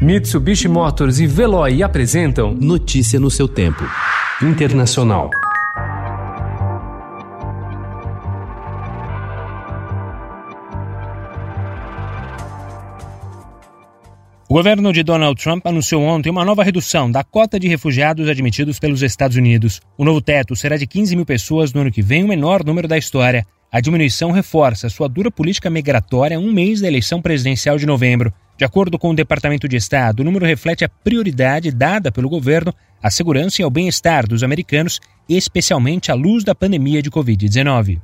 Mitsubishi Motors e Veloy apresentam Notícia no seu tempo. Internacional. O governo de Donald Trump anunciou ontem uma nova redução da cota de refugiados admitidos pelos Estados Unidos. O novo teto será de 15 mil pessoas no ano que vem, o menor número da história. A diminuição reforça sua dura política migratória um mês da eleição presidencial de novembro. De acordo com o Departamento de Estado, o número reflete a prioridade dada pelo governo à segurança e ao bem-estar dos americanos, especialmente à luz da pandemia de Covid-19.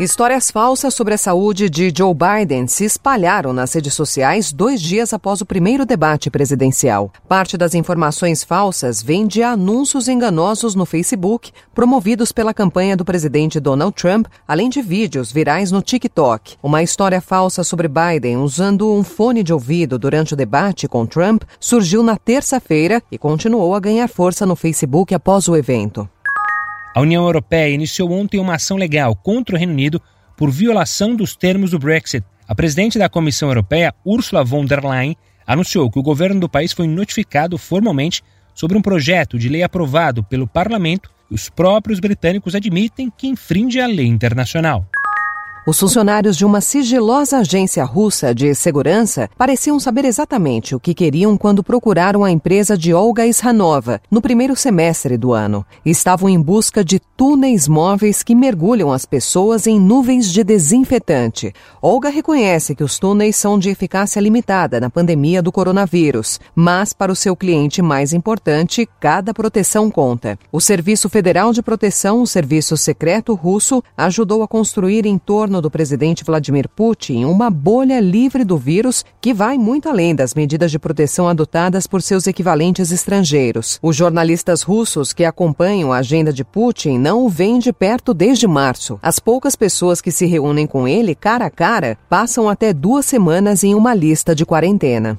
Histórias falsas sobre a saúde de Joe Biden se espalharam nas redes sociais dois dias após o primeiro debate presidencial. Parte das informações falsas vem de anúncios enganosos no Facebook, promovidos pela campanha do presidente Donald Trump, além de vídeos virais no TikTok. Uma história falsa sobre Biden usando um fone de ouvido durante o debate com Trump surgiu na terça-feira e continuou a ganhar força no Facebook após o evento. A União Europeia iniciou ontem uma ação legal contra o Reino Unido por violação dos termos do Brexit. A presidente da Comissão Europeia, Ursula von der Leyen, anunciou que o governo do país foi notificado formalmente sobre um projeto de lei aprovado pelo parlamento e os próprios britânicos admitem que infringe a lei internacional. Os funcionários de uma sigilosa agência russa de segurança pareciam saber exatamente o que queriam quando procuraram a empresa de Olga Ishanova no primeiro semestre do ano. Estavam em busca de túneis móveis que mergulham as pessoas em nuvens de desinfetante. Olga reconhece que os túneis são de eficácia limitada na pandemia do coronavírus, mas para o seu cliente mais importante, cada proteção conta. O Serviço Federal de Proteção, o Serviço Secreto Russo, ajudou a construir em torno governo do presidente Vladimir Putin uma bolha livre do vírus que vai muito além das medidas de proteção adotadas por seus equivalentes estrangeiros. Os jornalistas russos que acompanham a agenda de Putin não o veem de perto desde março. As poucas pessoas que se reúnem com ele cara a cara passam até duas semanas em uma lista de quarentena.